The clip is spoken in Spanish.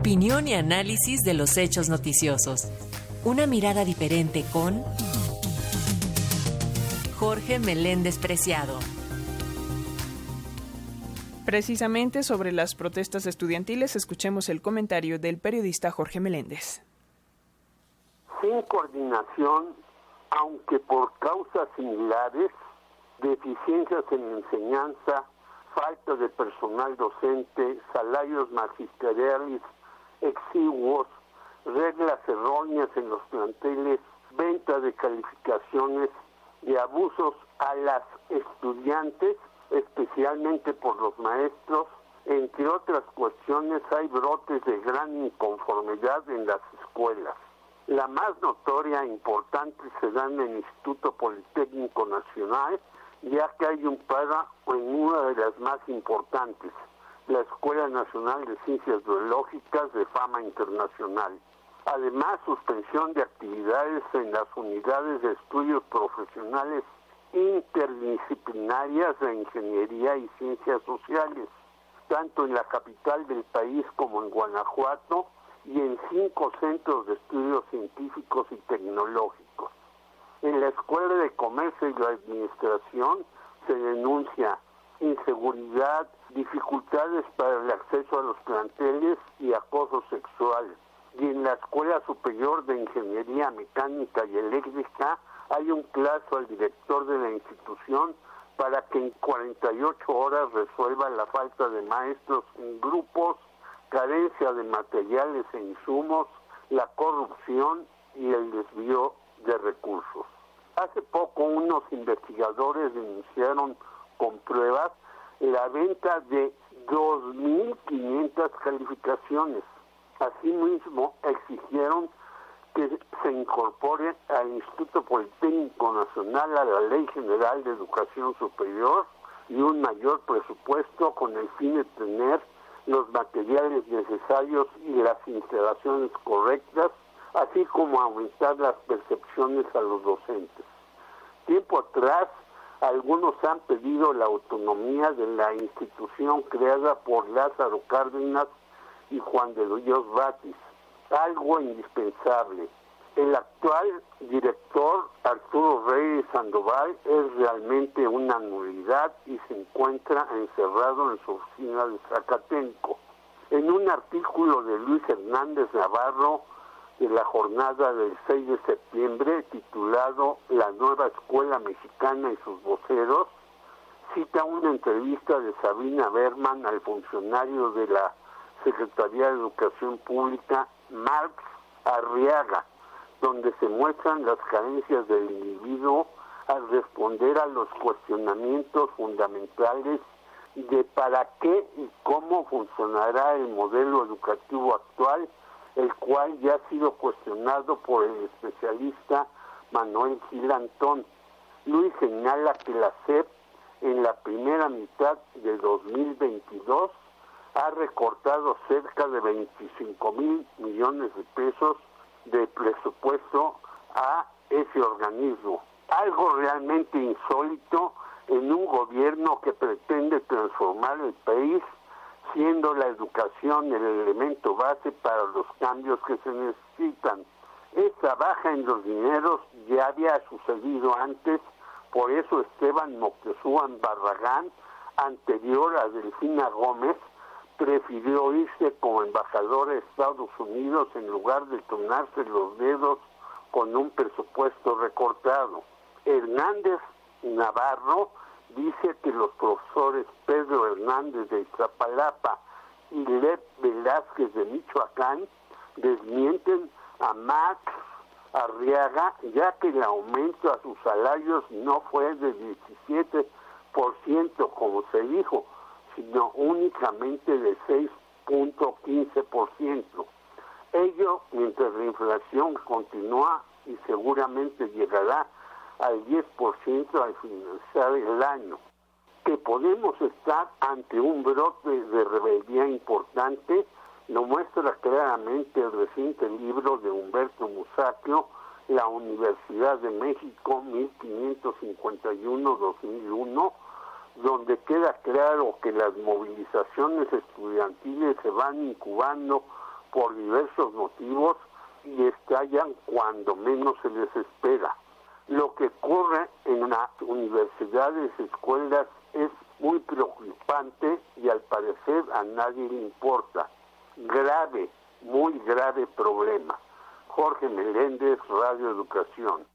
Opinión y análisis de los hechos noticiosos. Una mirada diferente con Jorge Meléndez Preciado. Precisamente sobre las protestas estudiantiles, escuchemos el comentario del periodista Jorge Meléndez. Sin coordinación, aunque por causas similares, deficiencias en enseñanza, falta de personal docente, salarios magisteriales exiguos, reglas erróneas en los planteles, venta de calificaciones y abusos a las estudiantes, especialmente por los maestros, entre otras cuestiones hay brotes de gran inconformidad en las escuelas. La más notoria e importante se da en el Instituto Politécnico Nacional, ya que hay un para en una de las más importantes, la Escuela Nacional de Ciencias Biológicas de fama internacional. Además, suspensión de actividades en las unidades de estudios profesionales interdisciplinarias de ingeniería y ciencias sociales, tanto en la capital del país como en Guanajuato y en cinco centros de estudios científicos y tecnológicos. En la Escuela de Comercio y la Administración se denuncia inseguridad, dificultades para el acceso a los planteles y acoso sexual. Y en la Escuela Superior de Ingeniería Mecánica y Eléctrica hay un plazo al director de la institución para que en 48 horas resuelva la falta de maestros en grupos, carencia de materiales e insumos, la corrupción y el desvío de recursos. Hace poco unos investigadores denunciaron con pruebas la venta de 2.500 calificaciones. Asimismo, exigieron que se incorpore al Instituto Politécnico Nacional a la Ley General de Educación Superior y un mayor presupuesto con el fin de tener los materiales necesarios y las instalaciones correctas, así como aumentar las percepciones a los docentes. Tiempo atrás, algunos han pedido la autonomía de la institución creada por Lázaro Cárdenas y Juan de Dios Batis, algo indispensable. El actual director Arturo Reyes Sandoval es realmente una nulidad y se encuentra encerrado en su oficina de Zacatenco. En un artículo de Luis Hernández Navarro, de la jornada del 6 de septiembre titulado La nueva escuela mexicana y sus voceros, cita una entrevista de Sabina Berman al funcionario de la Secretaría de Educación Pública, Marx Arriaga, donde se muestran las carencias del individuo al responder a los cuestionamientos fundamentales de para qué y cómo funcionará el modelo educativo actual el cual ya ha sido cuestionado por el especialista Manuel Gilantón. Luis señala que la CEP en la primera mitad de 2022 ha recortado cerca de 25 mil millones de pesos de presupuesto a ese organismo. Algo realmente insólito en un gobierno que pretende transformar el país siendo la educación el elemento base para los cambios que se necesitan. Esta baja en los dineros ya había sucedido antes, por eso Esteban Moctezuma Barragán, anterior a Delfina Gómez, prefirió irse como embajador a Estados Unidos en lugar de tornarse los dedos con un presupuesto recortado. Hernández Navarro dice que los profesores Pedro Hernández de Iztapalapa y Lev Velázquez de Michoacán desmienten a Max Arriaga, ya que el aumento a sus salarios no fue de 17% como se dijo, sino únicamente de 6.15%. Ello mientras la inflación continúa y seguramente llegará al 10% al finalizar el año. Que podemos estar ante un brote de rebeldía importante lo muestra claramente el reciente libro de Humberto Musacchio, La Universidad de México 1551-2001, donde queda claro que las movilizaciones estudiantiles se van incubando por diversos motivos y estallan cuando menos se les espera. Lo que ocurre en las universidades, escuelas, es muy preocupante y al parecer a nadie le importa. Grave, muy grave problema. Jorge Meléndez, Radio Educación.